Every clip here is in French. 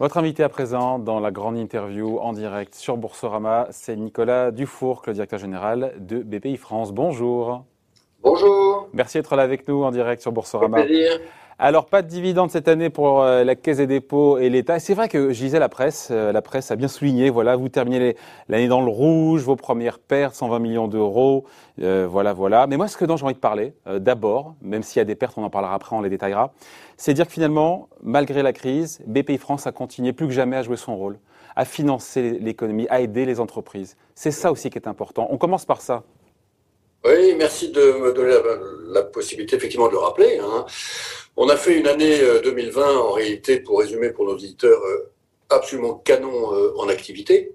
Votre invité à présent dans la grande interview en direct sur Boursorama, c'est Nicolas Dufour, le directeur général de BPI France. Bonjour. Bonjour. Merci d'être là avec nous en direct sur Boursorama. Alors, pas de dividende cette année pour euh, la Caisse des dépôts et l'État. C'est vrai que je disais la presse, euh, la presse a bien souligné, voilà, vous terminez l'année dans le rouge, vos premières pertes, 120 millions d'euros, euh, voilà, voilà. Mais moi, ce que dont j'ai envie de parler, d'abord, même s'il y a des pertes, on en parlera après, on les détaillera, c'est dire que finalement, malgré la crise, BPI France a continué plus que jamais à jouer son rôle, à financer l'économie, à aider les entreprises. C'est ça aussi qui est important. On commence par ça. Oui, merci de me donner la, possibilité effectivement de le rappeler. Hein. On a fait une année 2020 euh, en réalité, pour résumer pour nos auditeurs, euh, absolument canon euh, en activité,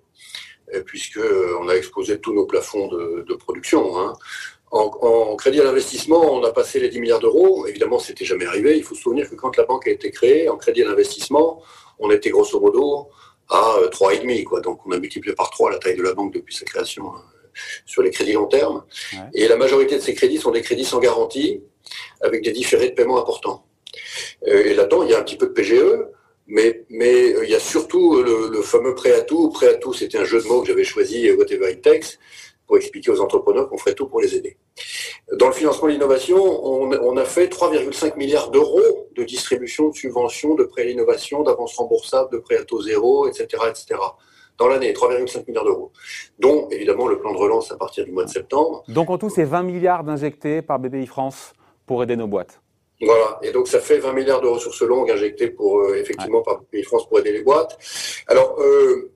puisque on a exposé tous nos plafonds de, production. Hein. En, crédit à l'investissement, on a passé les 10 milliards d'euros. Évidemment, c'était jamais arrivé. Il faut se souvenir que quand la banque a été créée, en crédit à l'investissement, on était grosso modo à 3,5. Quoi. Donc on a multiplié par 3 la taille de la banque depuis sa création sur les crédits long terme. Et la majorité de ces crédits sont des crédits sans garantie, avec des différés de paiement importants. Euh, et là-dedans, il y a un petit peu de PGE, mais, mais euh, il y a surtout le, fameux prêt à tout. Prêt à tout, c'était un jeu de mots que j'avais choisi, euh, Whatever It Takes, pour expliquer aux entrepreneurs qu'on ferait tout pour les aider. Dans le financement de l'innovation, on, on, a fait 3,5 milliards d'euros de distribution de subventions, de prêts à l'innovation, d'avances remboursables, de prêts à taux zéro, etc., etc dans l'année, 3,5 milliards d'euros, dont évidemment le plan de relance à partir du mois de septembre. Donc en tout, c'est 20 milliards d'injectés par BPI France pour aider nos boîtes. Voilà, et donc ça fait 20 milliards de ressources longues injectées pour euh, effectivement par BPI France pour aider les boîtes. Alors, euh,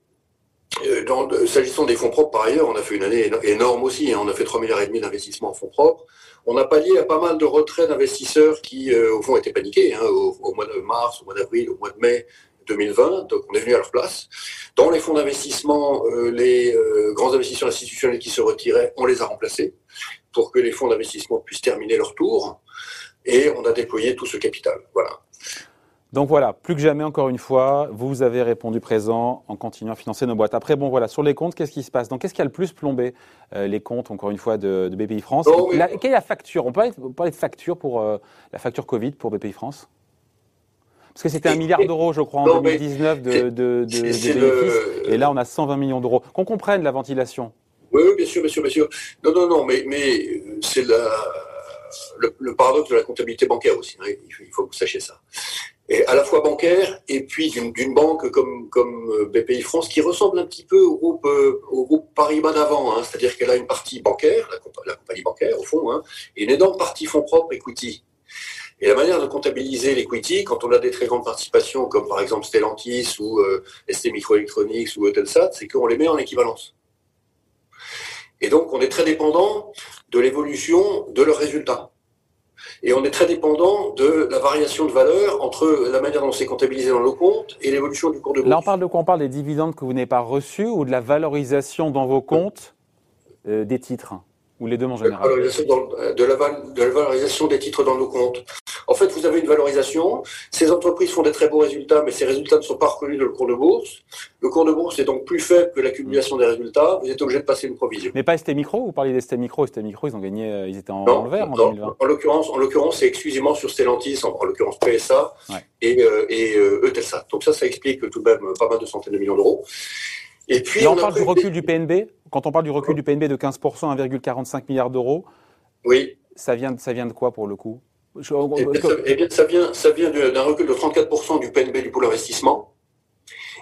euh s'agissant des fonds propres, par ailleurs, on a fait une année énorme aussi. Hein. on a fait 3 milliards et demi d'investissements en fonds propres. On a pallié à pas mal de retraits d'investisseurs qui, euh, au fond, étaient paniqués hein, au, au, mois de mars, au mois d'avril, au mois de mai, 2020, donc on est venu à leur place. Dans les fonds d'investissement, euh, les euh, grands investisseurs institutionnels qui se retiraient, on les a remplacés pour que les fonds d'investissement puissent terminer leur tour. Et on a déployé tout ce capital. Voilà. Donc voilà, plus que jamais, encore une fois, vous avez répondu présent en continuant à financer nos boîtes. Après, bon voilà, sur les comptes, qu'est-ce qui se passe? Donc qu'est-ce qui a le plus plombé euh, les comptes, encore une fois, de, BPI France? Quelle est la facture? On peut parler, de facture pour la facture Covid pour BPI France? Parce que c'était un milliard d'euros, je crois, en 2019 de, de, bénéfices. Et là, on a 120 millions d'euros. Qu'on comprenne la ventilation. Oui, bien sûr, bien sûr, bien sûr. Non, non, non, mais, mais c'est le, paradoxe de la comptabilité bancaire aussi. Hein. il faut que vous sachiez ça. Et à la fois bancaire et puis d'une banque comme, euh, BPI France qui ressemble un petit peu au groupe, euh, au groupe d'avant. Hein. C'est-à-dire qu'elle a une partie bancaire, la, compagnie bancaire au fond, hein, et une énorme partie fonds propres equity. Et la manière de comptabiliser l'equity, quand on a des très grandes participations, comme par exemple Stellantis ou euh, ST Microelectronics ou Eutelsat, c'est qu'on les met en équivalence. Et donc, on est très dépendant de l'évolution de leurs résultats. Et on est très dépendant de la variation de valeur entre la manière dont c'est comptabilisé dans nos comptes et l'évolution du cours de bourse. Là, on parle de quoi? On parle des dividendes que vous n'avez pas reçus ou de la valorisation dans vos comptes euh, des titres Ou les deux en général? de la, de la valorisation des titres dans nos comptes. En fait, vous avez une valorisation. Ces entreprises font des très beaux résultats, mais ces résultats ne sont pas reconnus dans le cours de bourse. Le cours de bourse est donc plus faible que l'accumulation des résultats. Vous êtes obligé de passer une provision. Mais pas ST Micro Vous parliez d'ST Micro. ST Micro, ils ont gagné, euh, ils étaient en, vert en 2020. En l'occurrence, en l'occurrence, c'est exclusivement sur Stellantis, en, l'occurrence PSA et, euh, et euh, Eutelsat. Donc ça, ça explique tout de même pas mal de centaines de millions d'euros. Et puis, on, parle du recul du PNB. Quand on parle du recul du PNB de 15%, 1,45 milliard d'euros. Oui. Ça vient, ça vient de quoi pour le coup? Eh bien, ça, vient, ça vient d'un recul de 34% du PNB du pôle investissement,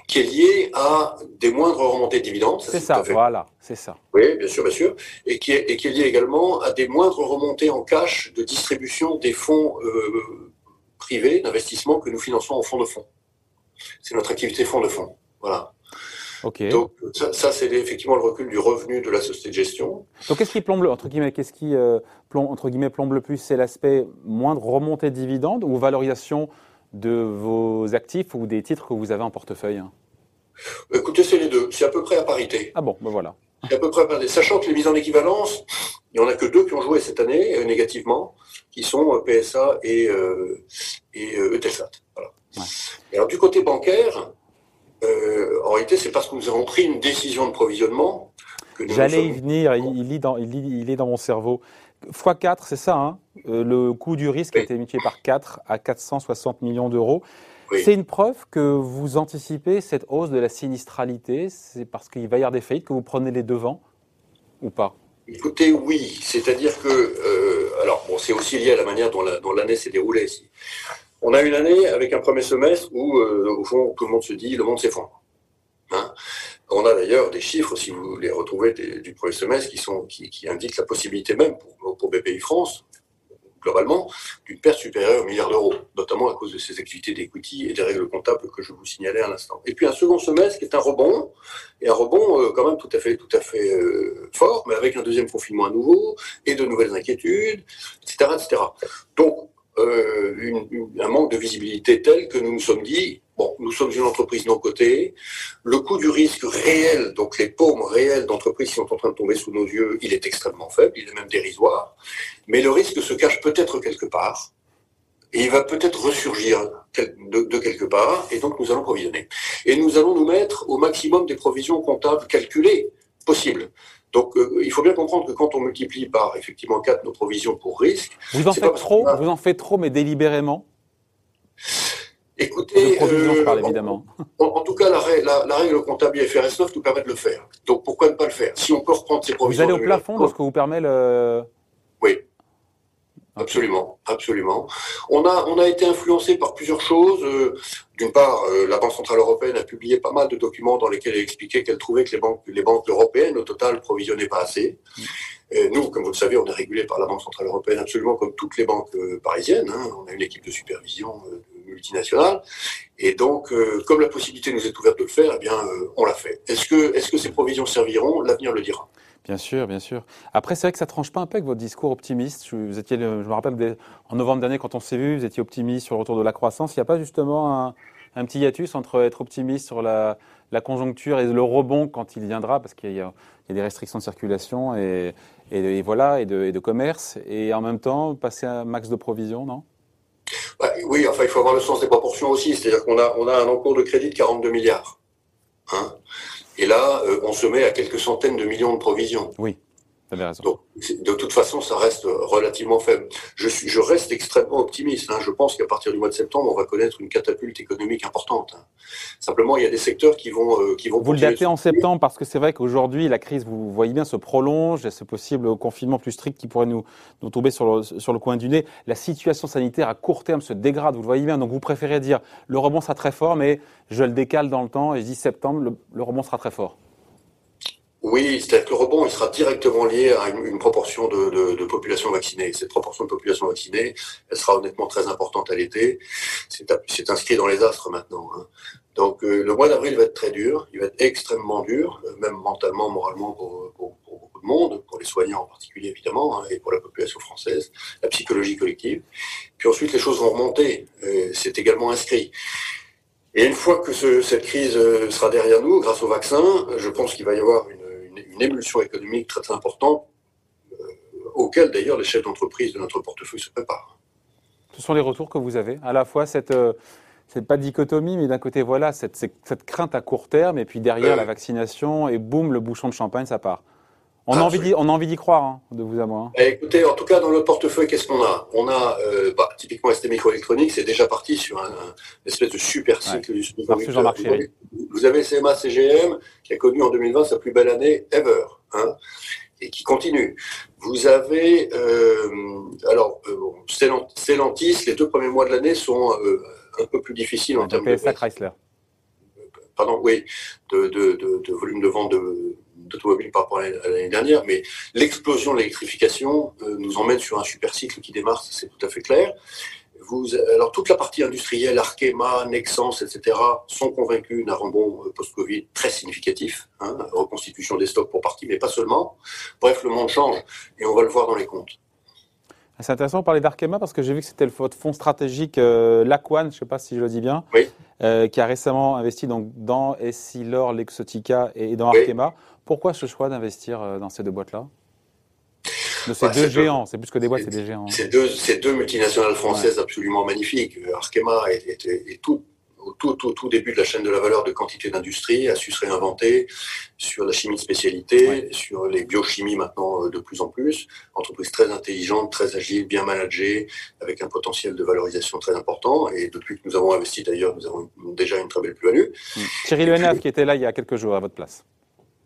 qui est lié à des moindres remontées de dividendes. C'est ça, voilà, c'est ça. Oui, bien sûr, bien sûr. Et qui, est, et qui est lié également à des moindres remontées en cash de distribution des fonds euh, privés d'investissement que nous finançons en fonds de fonds. C'est notre activité fonds de fonds. Voilà. Donc ça, c'est effectivement le recul du revenu de la société de gestion. Donc qu'est-ce qui plombe entre guillemets, qu'est-ce qui euh, plombe, entre guillemets plombe le plus C'est l'aspect moindre remontée de dividendes ou valorisation de vos actifs ou des titres que vous avez en portefeuille Écoutez, c'est les deux. C'est à peu près à parité. Ah bon, ben voilà. C'est à peu près à parité. Sachant que les mises en équivalence, il n'y en a que deux qui ont joué cette année euh, négativement, qui sont euh, PSA et, et Eutelsat. Voilà. alors du côté bancaire, euh, en réalité, c'est parce que nous avons pris une décision de provisionnement. J'allais y venir, il, dans, il, est dans mon cerveau. x4, c'est ça, hein euh, le coût du risque a été multiplié par 4 à 460 millions d'euros. C'est une preuve que vous anticipez cette hausse de la sinistralité. C'est parce qu'il va y avoir des faillites que vous prenez les devants ou pas? Écoutez, oui. C'est-à-dire que, euh, alors, bon, c'est aussi lié à la manière dont l'année s'est déroulée. On a une année avec un premier semestre où, euh, au fond, tout le monde se dit le monde s'effondre. Hein on a d'ailleurs des chiffres, si vous les retrouvez du premier semestre, qui, sont, qui, indiquent la possibilité même pour, BPI France, globalement, d'une perte supérieure au milliard d'euros, notamment à cause de ces activités d'equity et des règles comptables que je vous signalais à l'instant. Et puis un second semestre qui est un rebond, et un rebond euh, quand même tout à fait, tout à fait euh, fort, mais avec un deuxième confinement à nouveau, et de nouvelles inquiétudes, etc. etc. Donc, euh, un manque de visibilité tel que nous nous sommes dit, bon, nous sommes une entreprise non cotée, le coût du risque réel, donc les paumes réelles d'entreprises qui sont en train de tomber sous nos yeux, il est extrêmement faible, il est même dérisoire, mais le risque se cache peut-être quelque part, et il va peut-être ressurgir de, de, quelque part, et donc nous allons provisionner. Et nous allons nous mettre au maximum des provisions comptables calculées possibles. Donc, euh, il faut bien comprendre que quand on multiplie par effectivement 4 nos provisions pour risque. Vous en faites trop, vous en faites trop, mais délibérément Écoutez, euh, parle, évidemment. En, tout cas, la, la, règle comptable IFRS 9 nous permet de le faire. Donc, pourquoi ne pas le faire? Si on peut reprendre ces provisions. Vous allez au plafond de ce que vous permet le. Oui. Absolument, absolument. On a, on a été influencé par plusieurs choses. Euh, d'une part, euh, la Banque centrale européenne a publié pas mal de documents dans lesquels elle expliquait qu'elle trouvait que les banques, les banques européennes, au total, provisionnaient pas assez. Et nous, comme vous le savez, on est régulé par la Banque centrale européenne absolument comme toutes les banques euh, parisiennes. Hein. On a une équipe de supervision multinationale. Et donc, comme la possibilité nous est ouverte de le faire, eh bien, on l'a fait. Est-ce que, est-ce que ces provisions serviront? L'avenir le dira. Bien sûr, bien sûr. Après, c'est vrai que ça tranche pas un peu avec votre discours optimiste. Vous étiez, je me rappelle, en novembre dernier, quand on s'est vu, vous étiez optimiste sur le retour de la croissance. Il n'y a pas justement un, petit hiatus entre être optimiste sur la, conjoncture et le rebond quand il viendra, parce qu'il y, a des restrictions de circulation et, voilà, et de, commerce, et en même temps passer un max de provisions, non? Bah, Oui, enfin, il faut avoir le sens des proportions aussi. C'est-à-dire qu'on a, un encours de crédit de 42 milliards. Hein et là, euh, on se met à quelques centaines de millions de provisions. Raison. Donc, de toute façon, ça reste relativement faible. Je, suis, je reste extrêmement optimiste. Hein. Je pense qu'à partir du mois de septembre, on va connaître une catapulte économique importante. Hein. Simplement, il y a des secteurs qui vont, euh, qui vont. Vous le datez en septembre parce que c'est vrai qu'aujourd'hui, la crise, vous voyez bien, se prolonge. Il y a ce possible confinement plus strict qui pourrait nous, nous tomber sur le, sur le coin du nez. La situation sanitaire à court terme se dégrade. Vous le voyez bien. Donc, vous préférez dire le rebond sera très fort, mais je le décale dans le temps et je dis septembre, le, le rebond sera très fort. Oui, c'est-à-dire que le rebond, il sera directement lié à une, proportion de, population vaccinée. Cette proportion de population vaccinée, elle sera honnêtement très importante à l'été. C'est inscrit dans les astres maintenant. Hein. Donc euh, le mois d'avril va être très dur, il va être extrêmement dur, euh, même mentalement, moralement pour, beaucoup de monde, pour les soignants en particulier évidemment, hein, et pour la population française, la psychologie collective. Puis ensuite, les choses vont remonter. C'est également inscrit. Et une fois que cette crise euh, sera derrière nous, grâce au vaccin, je pense qu'il va y avoir une une, émulsion économique très, très importante, euh, auquel d'ailleurs les chefs d'entreprise de notre portefeuille se préparent. Ce sont les retours que vous avez, à la fois cette, euh, pas dichotomie, mais d'un côté, voilà, cette, cette, crainte à court terme, et puis derrière la vaccination, et boum, le bouchon de champagne, ça part. On, a, envie on a envie d'y croire, hein, de vous à moi. Hein. Eh, écoutez, en tout cas, dans le portefeuille, qu'est-ce qu'on a? On a, euh, bah, typiquement ST Microélectronique, c'est déjà parti sur un, espèce de super cycle du vous, avez CMA CGM, qui a connu en 2020 sa plus belle année ever, hein, et qui continue. Vous avez, euh, alors, euh, Stellantis, les deux premiers mois de l'année sont euh, un peu plus difficiles en termes de... Chrysler. Pardon, oui, de, de, de volume de vente de d'automobiles par rapport à l'année dernière, mais l'explosion de l'électrification euh, nous emmène sur un super cycle qui démarre, c'est tout à fait clair. Vous, alors toute la partie industrielle, Arkema, Nexans, etc., sont convaincus d'un rebond euh, post-Covid très significatif, hein, reconstitution des stocks pour partie, mais pas seulement. Bref, le monde change et on va le voir dans les comptes. C'est intéressant de parler d'Arkema parce que j'ai vu que c'était votre fonds stratégique euh, Laquan, je ne sais pas si je le dis bien, qui a récemment investi donc, dans Essilor, Lexotica et dans Arkema. Pourquoi ce choix d'investir euh, dans ces deux boîtes-là? De ces bah, deux géants, c'est plus que des boîtes, c'est des géants. Ces deux, multinationales françaises absolument magnifiques. Arkema est, est, tout, au tout, tout, tout, début de la chaîne de la valeur de quantité d'industrie, a su se réinventer sur la chimie de spécialité, sur les biochimies maintenant euh, de plus en plus. Entreprise très intelligente, très agile, bien managée, avec un potentiel de valorisation très important. Et depuis que nous avons investi d'ailleurs, nous avons déjà une très belle plus-value. Thierry Lehenaf qui était là il y a quelques jours à votre place.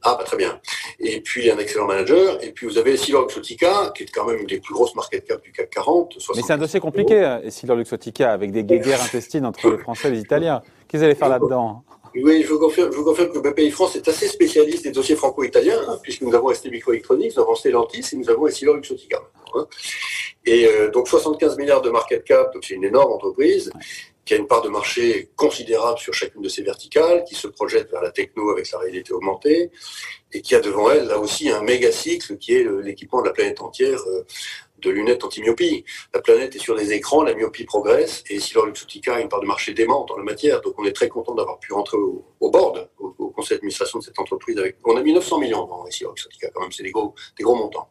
Ah, bah, très bien. Et puis un excellent manager. Et puis vous avez Essilor Luxottica, qui est quand même une des plus grosses market cap du CAC 40. Mais c'est un dossier compliqué, hein, Essilor Luxottica, avec des guerres intestines entre les Français et les Italiens. Qu'est-ce que vous allez faire là-dedans oui, je vous, confirme, je vous confirme que BPI France est assez spécialiste des dossiers franco-italiens, hein, puisque nous avons ST Microelectronics, nous avons Stellantis et nous avons Essilor Luxottica. Hein. Et euh, donc 75 milliards de market cap, donc c'est une énorme entreprise qui a une part de marché considérable sur chacune de ses verticales, qui se projette vers la techno avec sa réalité augmentée, et qui a devant elle, là aussi, un méga cycle qui est l'équipement de la planète entière euh, de lunettes anti-myopie. La planète est sur des écrans, la myopie progresse, et Silor Luxottica a une part de marché démente dans la matière, donc on est très content d'avoir pu rentrer au, board, au, conseil d'administration de cette entreprise. On a mis 900 millions dans Silor Luxottica, quand même, c'est des gros montants.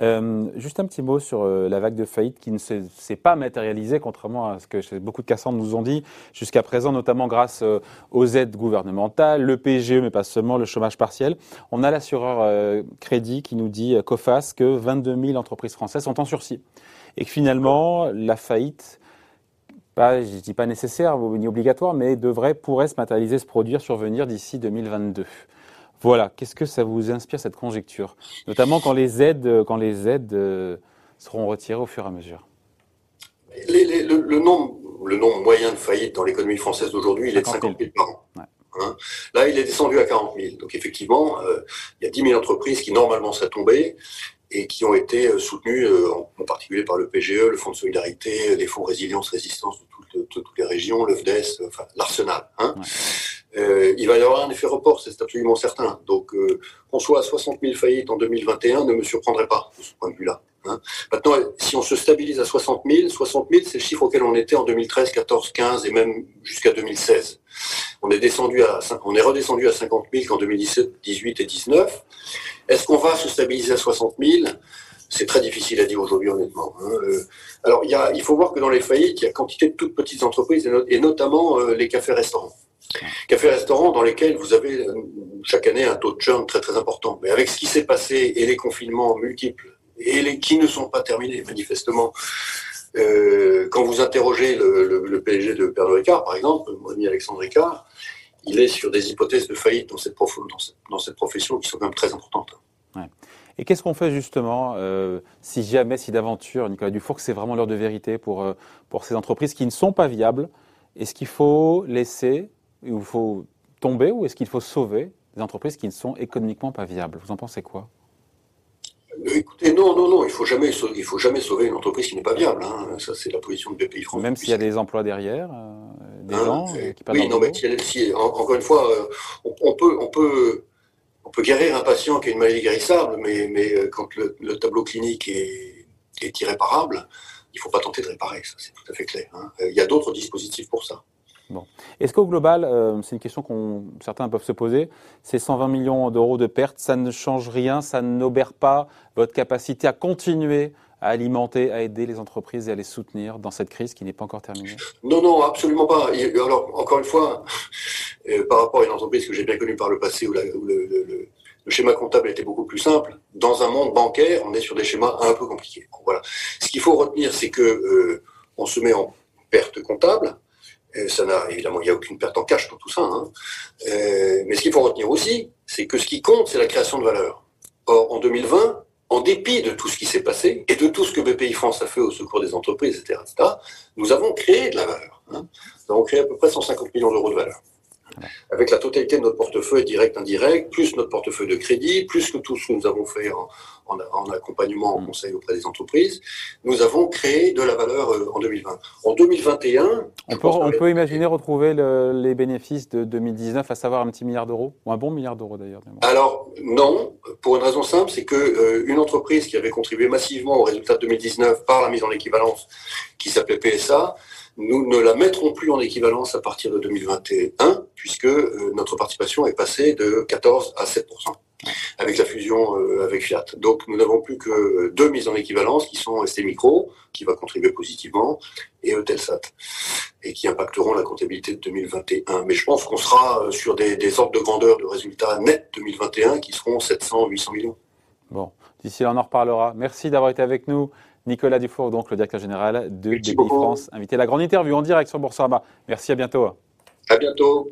Euh, juste un petit mot sur euh, la vague de faillite qui ne s'est pas matérialisée, contrairement à ce que beaucoup de Cassandres nous ont dit jusqu'à présent, notamment grâce euh, aux aides gouvernementales, le PGE, mais pas seulement, le chômage partiel. On a l'assureur crédit qui nous dit, COFAS, que 22 000 entreprises françaises sont en sursis. Et que finalement, la faillite, pas, je ne dis pas nécessaire ni obligatoire, mais devrait, pourrait se matérialiser, se produire, survenir d'ici 2022. Voilà, qu'est-ce que ça vous inspire cette conjecture? Notamment quand les aides, quand les aides euh, seront retirées au fur et à mesure. le, nombre, le nombre moyen de faillites dans l'économie française d'aujourd'hui, il est de 50 000 par an. Hein? Là, il est descendu à 40 000. Donc effectivement, euh, il y a 10 000 entreprises qui normalement seraient tombées et qui ont été euh, soutenues en, particulier par le PGE, le Fonds de solidarité, les fonds résilience, résistance de toutes, les régions, le FDES, enfin l'arsenal. Hein. Euh, il va y avoir un effet report, c'est absolument certain. Donc, euh, qu'on soit à 60 000 faillites en 2021 ne me surprendrait pas de ce point de vue-là. Hein. Maintenant, si on se stabilise à 60 000, 60 000, c'est le chiffre auquel on était en 2013, 14, 15 et même jusqu'à 2016. On est descendu à, on est redescendu à 50 000 qu'en 2017, 18 et 19. Est-ce qu'on va se stabiliser à 60 000 c'est très difficile à dire aujourd'hui, honnêtement. Hein. Euh, alors, il, il faut voir que dans les faillites, il y a quantité de toutes petites entreprises, et, notamment les cafés-restaurants. Cafés-restaurants dans lesquels vous avez euh, chaque année un taux de churn très très important. Mais avec ce qui s'est passé et les confinements multiples et qui ne sont pas terminés manifestement, euh, quand vous interrogez le, le, PSG de Pernod Ricard, par exemple, mon ami Alexandre Ricard, il est sur des hypothèses de faillite dans cette, profession qui sont quand même très importantes. Et qu'est-ce qu'on fait justement euh, si jamais, si d'aventure, Nicolas Dufour, c'est vraiment l'heure de vérité pour, pour ces entreprises qui ne sont pas viables Est-ce qu'il faut laisser il faut tomber ou est-ce qu'il faut sauver des entreprises qui ne sont économiquement pas viables? Vous en pensez quoi? Écoutez, non, non, non, il faut jamais, il faut jamais sauver une entreprise qui n'est pas viable. Hein. Ça, c'est la position de BPI France. Même s'il y a des emplois derrière, euh, des hein, gens euh, qui Oui, non, mais si, encore une fois, euh, on, peut, on peut, on peut guérir un patient qui a une maladie guérissable, mais, mais quand le, tableau clinique est, est irréparable, il ne faut pas tenter de réparer. Ça, c'est tout à fait clair. Hein. Il y a d'autres dispositifs pour ça. Bon. Est-ce qu'au global, euh, c'est une question qu'on certains peuvent se poser, ces 120 millions d'euros de pertes, ça ne change rien, ça n'obère pas votre capacité à continuer à alimenter, à aider les entreprises et à les soutenir dans cette crise qui n'est pas encore terminée? Non, non, absolument pas. Alors, encore une fois, euh, par rapport à une entreprise que j'ai bien connue par le passé où, le, schéma comptable était beaucoup plus simple, dans un monde bancaire, on est sur des schémas un peu compliqués. Voilà. Ce qu'il faut retenir, c'est que euh, on se met en perte comptable, ça n'a évidemment, il n'y a aucune perte en cash dans tout ça. Hein. Mais ce qu'il faut retenir aussi, c'est que ce qui compte, c'est la création de valeur. Or, en 2020, en dépit de tout ce qui s'est passé et de tout ce que BPI France a fait au secours des entreprises, etc., nous avons créé de la valeur. Hein. Nous avons créé à peu près 150 millions d'euros de valeur avec la totalité de notre portefeuille direct, indirect, plus notre portefeuille de crédit, plus que tout ce que nous avons fait en, accompagnement, en conseil auprès des entreprises, nous avons créé de la valeur euh, en 2020. En 2021... On peut, imaginer retrouver les bénéfices de 2019, à savoir un petit milliard d'euros, ou un bon milliard d'euros d'ailleurs. Alors non, pour une raison simple, c'est que euh, une entreprise qui avait contribué massivement au résultat de 2019 par la mise en équivalence, qui s'appelait PSA, nous ne la mettrons plus en équivalence à partir de 2021, puisque euh, notre participation est passée de 14 à 7 avec la fusion avec Fiat. Donc nous n'avons plus que deux mises en équivalence qui sont ST Micro, qui va contribuer positivement, et Eutelsat, et qui impacteront la comptabilité de 2021. Mais je pense qu'on sera sur des, des ordres de grandeur de résultats nets 2021 qui seront 700-800 millions. Bon, d'ici là, on en reparlera. Merci d'avoir été avec nous. Nicolas Dufour, donc le directeur général de BPI France, invité à la grande interview en direct sur Boursorama. Merci, à bientôt. À bientôt.